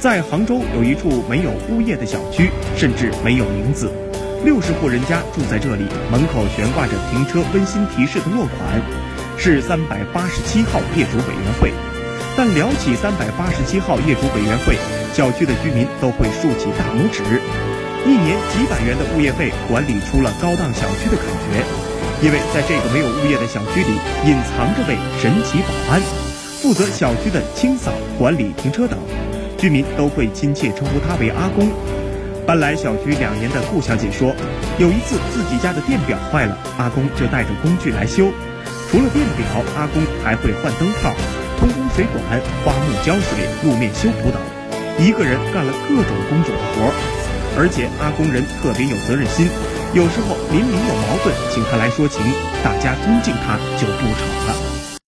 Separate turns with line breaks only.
在杭州有一处没有物业的小区，甚至没有名字。六十户人家住在这里，门口悬挂着停车温馨提示的落款，是三百八十七号业主委员会。但聊起三百八十七号业主委员会，小区的居民都会竖起大拇指。一年几百元的物业费，管理出了高档小区的感觉。因为在这个没有物业的小区里，隐藏着位神奇保安，负责小区的清扫、管理停车等，居民都会亲切称呼他为阿公。搬来小区两年的顾小姐说，有一次自己家的电表坏了，阿公就带着工具来修。除了电表，阿公还会换灯泡、通风水管、花木浇水、路面修补等，一个人干了各种工种的活。而且阿公人特别有责任心，有时候邻里有矛盾，请他来说情，大家尊敬他就不吵了。